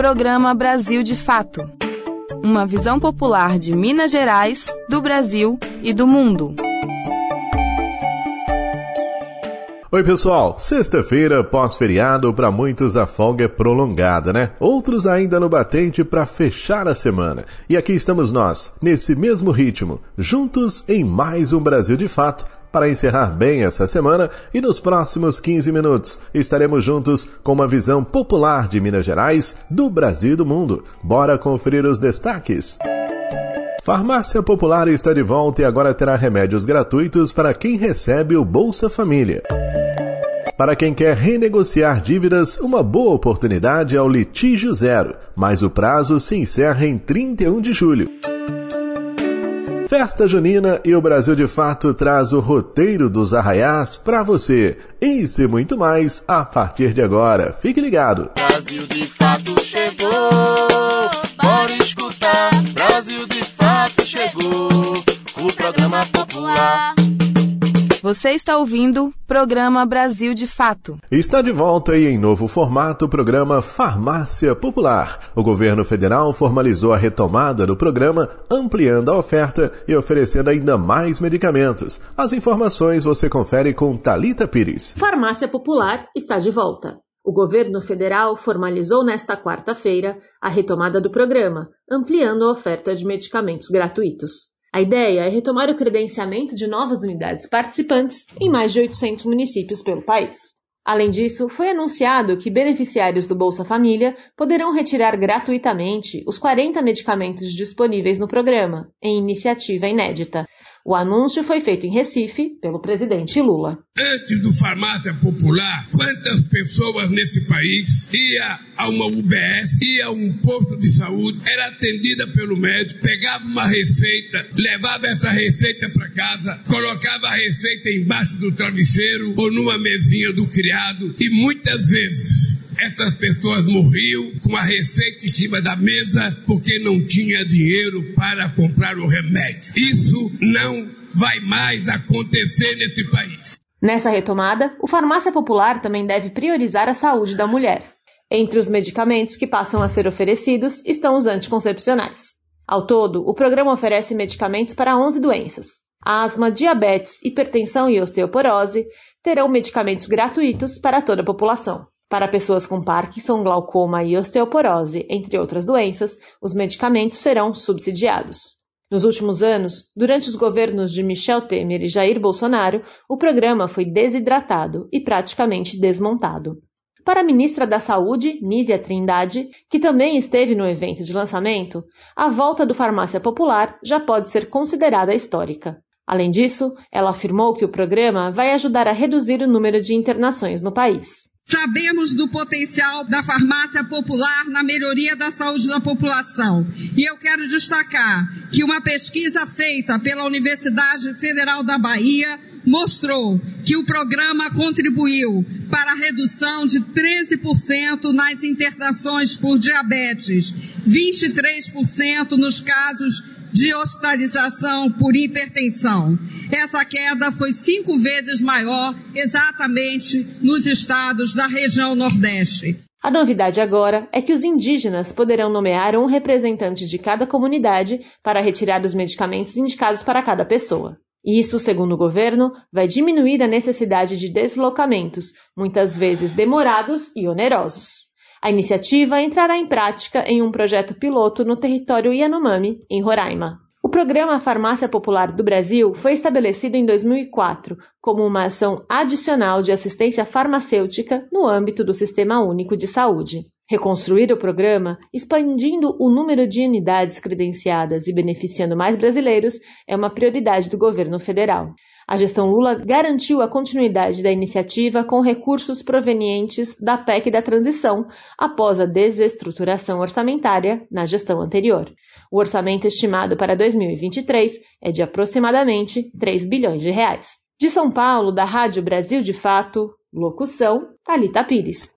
Programa Brasil de Fato. Uma visão popular de Minas Gerais, do Brasil e do mundo. Oi, pessoal. Sexta-feira, pós-feriado, para muitos a folga é prolongada, né? Outros ainda no batente para fechar a semana. E aqui estamos nós, nesse mesmo ritmo, juntos em mais um Brasil de Fato, para encerrar bem essa semana e nos próximos 15 minutos estaremos juntos com uma visão popular de Minas Gerais, do Brasil e do mundo. Bora conferir os destaques. Farmácia Popular está de volta e agora terá remédios gratuitos para quem recebe o Bolsa Família. Para quem quer renegociar dívidas, uma boa oportunidade é o litígio zero, mas o prazo se encerra em 31 de julho. Festa Junina e o Brasil de Fato traz o roteiro dos arraiás para você. Isso e muito mais a partir de agora. Fique ligado. Brasil de Fato chegou, bora Você está ouvindo Programa Brasil de Fato. Está de volta e em novo formato o programa Farmácia Popular. O governo federal formalizou a retomada do programa, ampliando a oferta e oferecendo ainda mais medicamentos. As informações você confere com Talita Pires. Farmácia Popular está de volta. O governo federal formalizou nesta quarta-feira a retomada do programa, ampliando a oferta de medicamentos gratuitos. A ideia é retomar o credenciamento de novas unidades participantes em mais de 800 municípios pelo país. Além disso, foi anunciado que beneficiários do Bolsa Família poderão retirar gratuitamente os 40 medicamentos disponíveis no programa, em iniciativa inédita, o anúncio foi feito em Recife pelo presidente Lula. Antes do farmácia popular, quantas pessoas nesse país ia a uma UBS, ia a um posto de saúde, era atendida pelo médico, pegava uma receita, levava essa receita para casa, colocava a receita embaixo do travesseiro ou numa mesinha do criado e muitas vezes essas pessoas morriam com a receita em cima da mesa porque não tinha dinheiro para comprar o remédio. Isso não vai mais acontecer nesse país. Nessa retomada, o Farmácia Popular também deve priorizar a saúde da mulher. Entre os medicamentos que passam a ser oferecidos estão os anticoncepcionais. Ao todo, o programa oferece medicamentos para 11 doenças. Asma, diabetes, hipertensão e osteoporose terão medicamentos gratuitos para toda a população. Para pessoas com Parkinson, glaucoma e osteoporose, entre outras doenças, os medicamentos serão subsidiados. Nos últimos anos, durante os governos de Michel Temer e Jair Bolsonaro, o programa foi desidratado e praticamente desmontado. Para a ministra da Saúde, Nízia Trindade, que também esteve no evento de lançamento, a volta do Farmácia Popular já pode ser considerada histórica. Além disso, ela afirmou que o programa vai ajudar a reduzir o número de internações no país. Sabemos do potencial da farmácia popular na melhoria da saúde da população. E eu quero destacar que uma pesquisa feita pela Universidade Federal da Bahia mostrou que o programa contribuiu para a redução de 13% nas internações por diabetes, 23% nos casos de hospitalização por hipertensão. Essa queda foi cinco vezes maior exatamente nos estados da região Nordeste. A novidade agora é que os indígenas poderão nomear um representante de cada comunidade para retirar os medicamentos indicados para cada pessoa. Isso, segundo o governo, vai diminuir a necessidade de deslocamentos, muitas vezes demorados e onerosos. A iniciativa entrará em prática em um projeto piloto no território Yanomami, em Roraima. O programa Farmácia Popular do Brasil foi estabelecido em 2004 como uma ação adicional de assistência farmacêutica no âmbito do Sistema Único de Saúde. Reconstruir o programa, expandindo o número de unidades credenciadas e beneficiando mais brasileiros, é uma prioridade do governo federal. A gestão Lula garantiu a continuidade da iniciativa com recursos provenientes da PEC da transição, após a desestruturação orçamentária na gestão anterior. O orçamento estimado para 2023 é de aproximadamente 3 bilhões de reais. De São Paulo, da Rádio Brasil de Fato, locução Talita Pires.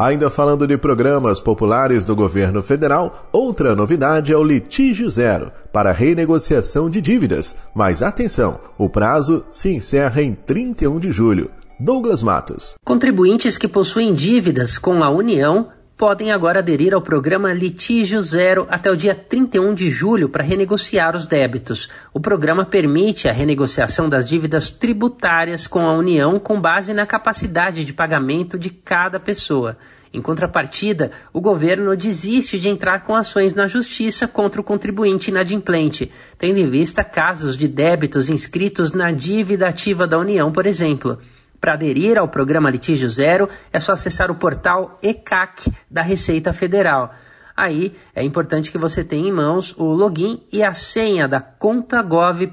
Ainda falando de programas populares do governo federal, outra novidade é o litígio zero para renegociação de dívidas. Mas atenção, o prazo se encerra em 31 de julho. Douglas Matos. Contribuintes que possuem dívidas com a União podem agora aderir ao programa Litígio Zero até o dia 31 de julho para renegociar os débitos. O programa permite a renegociação das dívidas tributárias com a União com base na capacidade de pagamento de cada pessoa. Em contrapartida, o governo desiste de entrar com ações na justiça contra o contribuinte inadimplente, tendo em vista casos de débitos inscritos na dívida ativa da União, por exemplo. Para aderir ao programa Litígio Zero, é só acessar o portal ECAC da Receita Federal. Aí é importante que você tenha em mãos o login e a senha da contagov.br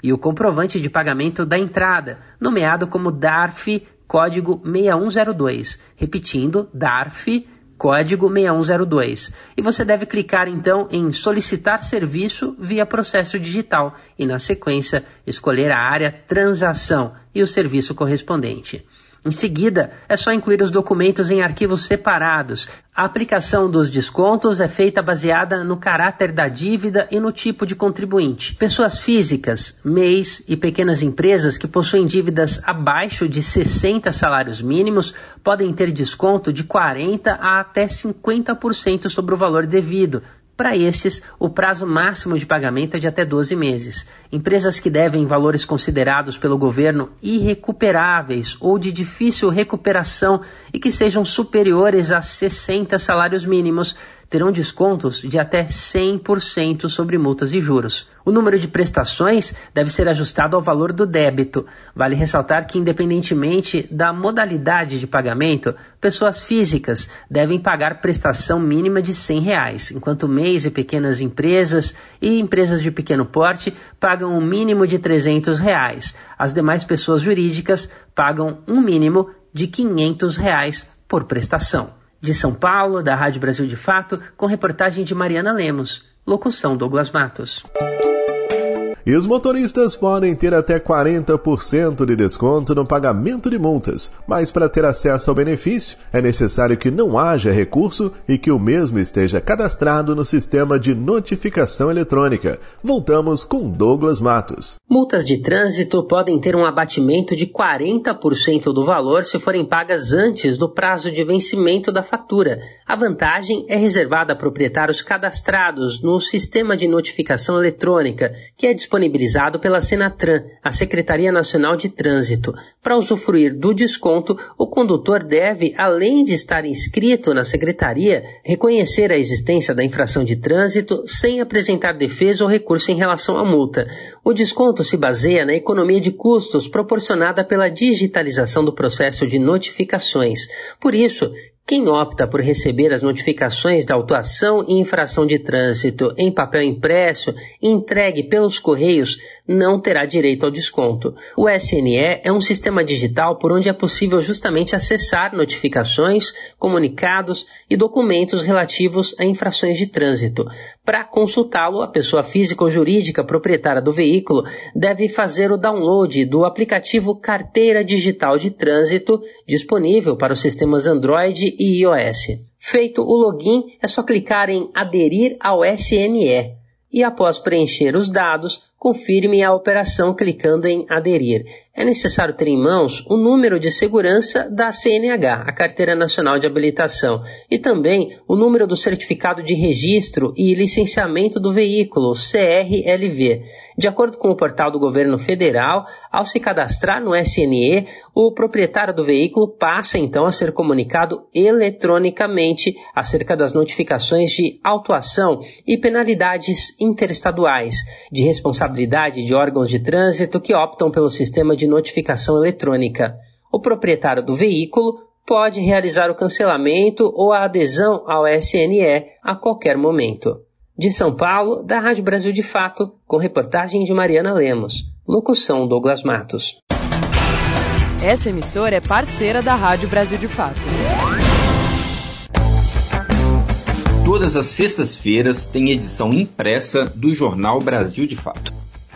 e o comprovante de pagamento da entrada, nomeado como DARF código 6102. Repetindo, DARF código 6102. E você deve clicar então em solicitar serviço via processo digital e na sequência escolher a área transação e o serviço correspondente. Em seguida, é só incluir os documentos em arquivos separados. A aplicação dos descontos é feita baseada no caráter da dívida e no tipo de contribuinte. Pessoas físicas, MEIs e pequenas empresas que possuem dívidas abaixo de 60 salários mínimos podem ter desconto de 40 a até 50% sobre o valor devido, para estes, o prazo máximo de pagamento é de até 12 meses. Empresas que devem valores considerados pelo governo irrecuperáveis ou de difícil recuperação e que sejam superiores a 60 salários mínimos terão descontos de até 100% sobre multas e juros. O número de prestações deve ser ajustado ao valor do débito. Vale ressaltar que, independentemente da modalidade de pagamento, pessoas físicas devem pagar prestação mínima de 100 reais, enquanto MEIs e pequenas empresas e empresas de pequeno porte pagam um mínimo de 300 reais. As demais pessoas jurídicas pagam um mínimo de 500 reais por prestação. De São Paulo, da Rádio Brasil de Fato, com reportagem de Mariana Lemos. Locução Douglas Matos. E os motoristas podem ter até 40% de desconto no pagamento de multas, mas para ter acesso ao benefício é necessário que não haja recurso e que o mesmo esteja cadastrado no sistema de notificação eletrônica. Voltamos com Douglas Matos. Multas de trânsito podem ter um abatimento de 40% do valor se forem pagas antes do prazo de vencimento da fatura. A vantagem é reservada a proprietários cadastrados no sistema de notificação eletrônica, que é disponível disponibilizado pela Senatran, a Secretaria Nacional de Trânsito. Para usufruir do desconto, o condutor deve, além de estar inscrito na secretaria, reconhecer a existência da infração de trânsito sem apresentar defesa ou recurso em relação à multa. O desconto se baseia na economia de custos proporcionada pela digitalização do processo de notificações. Por isso, quem opta por receber as notificações de autuação e infração de trânsito em papel impresso entregue pelos correios não terá direito ao desconto. O SNE é um sistema digital por onde é possível justamente acessar notificações, comunicados e documentos relativos a infrações de trânsito. Para consultá-lo, a pessoa física ou jurídica proprietária do veículo deve fazer o download do aplicativo Carteira Digital de Trânsito, disponível para os sistemas Android e iOS. Feito o login, é só clicar em Aderir ao SNE e, após preencher os dados, confirme a operação clicando em Aderir é necessário ter em mãos o número de segurança da CNH, a Carteira Nacional de Habilitação, e também o número do certificado de registro e licenciamento do veículo, CRLV. De acordo com o portal do governo federal, ao se cadastrar no SNE, o proprietário do veículo passa então a ser comunicado eletronicamente acerca das notificações de autuação e penalidades interestaduais, de responsabilidade de órgãos de trânsito que optam pelo sistema de notificação eletrônica. O proprietário do veículo pode realizar o cancelamento ou a adesão ao SNE a qualquer momento. De São Paulo, da Rádio Brasil de Fato, com reportagem de Mariana Lemos. Locução Douglas Matos. Essa emissora é parceira da Rádio Brasil de Fato. Todas as sextas-feiras tem edição impressa do Jornal Brasil de Fato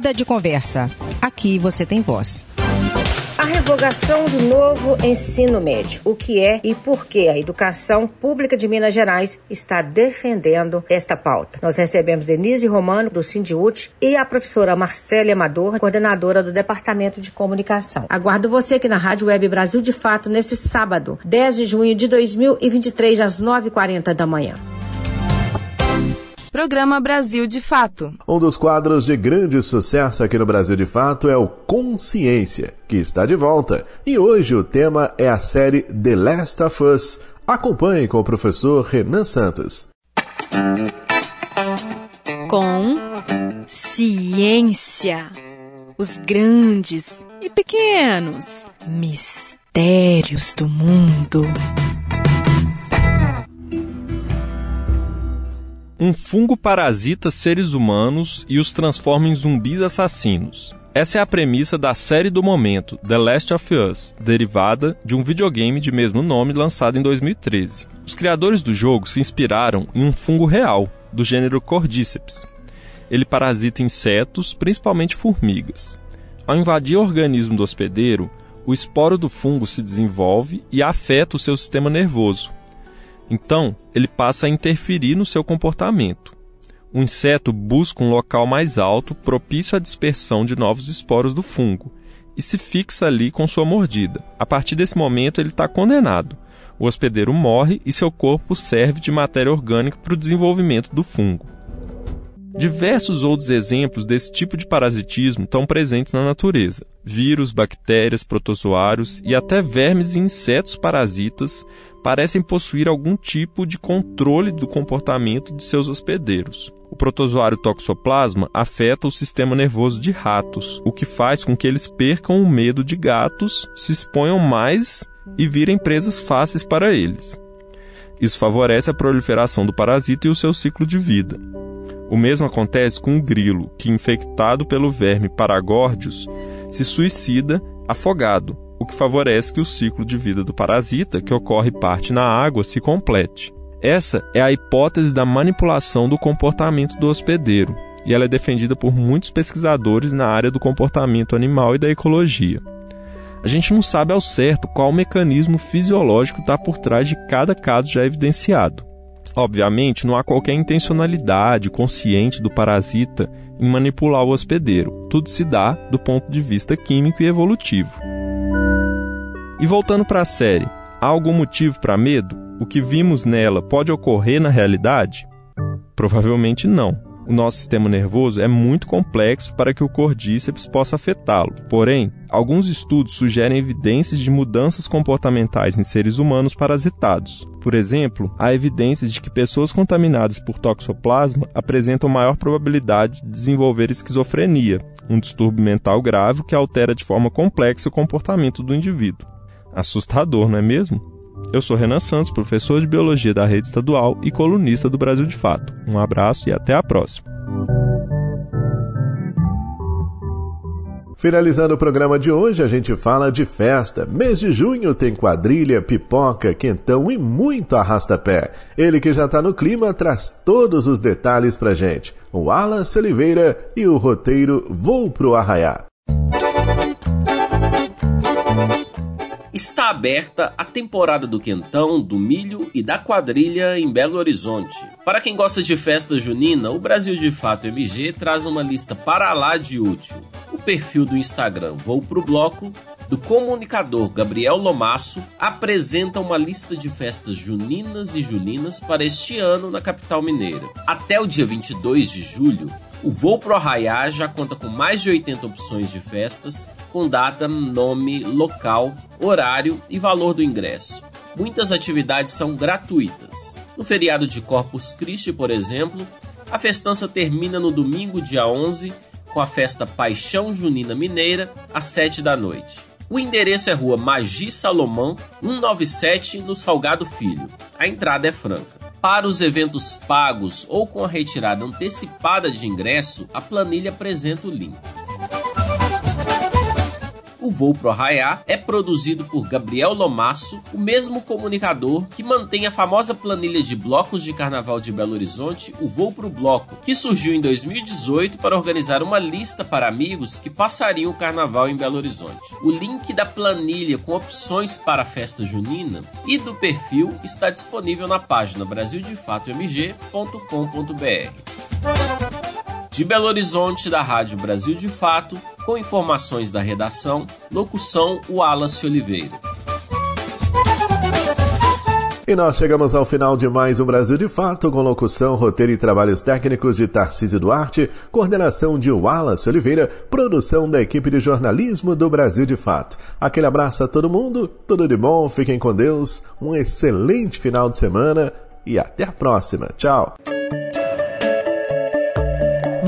Roda de conversa. Aqui você tem voz. A revogação do novo ensino médio. O que é e por que a educação pública de Minas Gerais está defendendo esta pauta. Nós recebemos Denise Romano, do Sindiúte, e a professora Marcela Amador, coordenadora do Departamento de Comunicação. Aguardo você aqui na Rádio Web Brasil de Fato nesse sábado, 10 de junho de 2023, às 9h40 da manhã. Programa Brasil de Fato. Um dos quadros de grande sucesso aqui no Brasil de Fato é o Consciência, que está de volta. E hoje o tema é a série The Last of Us. Acompanhe com o professor Renan Santos. Com ciência. Os grandes e pequenos mistérios do mundo. Um fungo parasita seres humanos e os transforma em zumbis assassinos. Essa é a premissa da série do momento, The Last of Us, derivada de um videogame de mesmo nome lançado em 2013. Os criadores do jogo se inspiraram em um fungo real, do gênero Cordyceps. Ele parasita insetos, principalmente formigas. Ao invadir o organismo do hospedeiro, o esporo do fungo se desenvolve e afeta o seu sistema nervoso, então, ele passa a interferir no seu comportamento. O inseto busca um local mais alto, propício à dispersão de novos esporos do fungo, e se fixa ali com sua mordida. A partir desse momento, ele está condenado. O hospedeiro morre e seu corpo serve de matéria orgânica para o desenvolvimento do fungo. Diversos outros exemplos desse tipo de parasitismo estão presentes na natureza. Vírus, bactérias, protozoários e até vermes e insetos parasitas parecem possuir algum tipo de controle do comportamento de seus hospedeiros. O protozoário toxoplasma afeta o sistema nervoso de ratos, o que faz com que eles percam o medo de gatos, se exponham mais e virem presas fáceis para eles. Isso favorece a proliferação do parasita e o seu ciclo de vida. O mesmo acontece com o grilo, que, infectado pelo verme Paragordius, se suicida afogado, que favorece que o ciclo de vida do parasita, que ocorre parte na água, se complete. Essa é a hipótese da manipulação do comportamento do hospedeiro, e ela é defendida por muitos pesquisadores na área do comportamento animal e da ecologia. A gente não sabe ao certo qual mecanismo fisiológico está por trás de cada caso já evidenciado. Obviamente, não há qualquer intencionalidade consciente do parasita em manipular o hospedeiro. Tudo se dá do ponto de vista químico e evolutivo. E voltando para a série, há algum motivo para medo? O que vimos nela pode ocorrer na realidade? Provavelmente não. O nosso sistema nervoso é muito complexo para que o cordíceps possa afetá-lo. Porém, alguns estudos sugerem evidências de mudanças comportamentais em seres humanos parasitados. Por exemplo, há evidências de que pessoas contaminadas por toxoplasma apresentam maior probabilidade de desenvolver esquizofrenia, um distúrbio mental grave que altera de forma complexa o comportamento do indivíduo. Assustador, não é mesmo? Eu sou Renan Santos, professor de Biologia da Rede Estadual e colunista do Brasil de Fato. Um abraço e até a próxima. Finalizando o programa de hoje, a gente fala de festa. Mês de junho tem quadrilha, pipoca, quentão e muito arrasta-pé. Ele que já tá no clima traz todos os detalhes pra gente. O Wallace Oliveira e o roteiro Vou pro Arraiá. Está aberta a temporada do quentão, do milho e da quadrilha em Belo Horizonte. Para quem gosta de festa junina, o Brasil de Fato MG traz uma lista para lá de útil. O perfil do Instagram Vou Pro Bloco, do comunicador Gabriel Lomasso, apresenta uma lista de festas juninas e julinas para este ano na capital mineira. Até o dia 22 de julho, o Voo Pro Arraiá já conta com mais de 80 opções de festas, com data, nome, local, horário e valor do ingresso. Muitas atividades são gratuitas. No feriado de Corpus Christi, por exemplo, a festança termina no domingo, dia 11, com a festa Paixão Junina Mineira, às 7 da noite. O endereço é Rua Magi Salomão, 197, no Salgado Filho. A entrada é franca. Para os eventos pagos ou com a retirada antecipada de ingresso, a planilha apresenta o link. O Voo pro Arraiá é produzido por Gabriel Lomasso, o mesmo comunicador que mantém a famosa planilha de blocos de carnaval de Belo Horizonte, o Voo pro Bloco, que surgiu em 2018 para organizar uma lista para amigos que passariam o carnaval em Belo Horizonte. O link da planilha com opções para a festa junina e do perfil está disponível na página brasildefatoMG.com.br de Belo Horizonte, da Rádio Brasil de Fato, com informações da redação, locução Wallace Oliveira. E nós chegamos ao final de mais um Brasil de Fato, com locução, roteiro e trabalhos técnicos de Tarcísio Duarte, coordenação de Wallace Oliveira, produção da equipe de jornalismo do Brasil de Fato. Aquele abraço a todo mundo, tudo de bom, fiquem com Deus, um excelente final de semana e até a próxima. Tchau!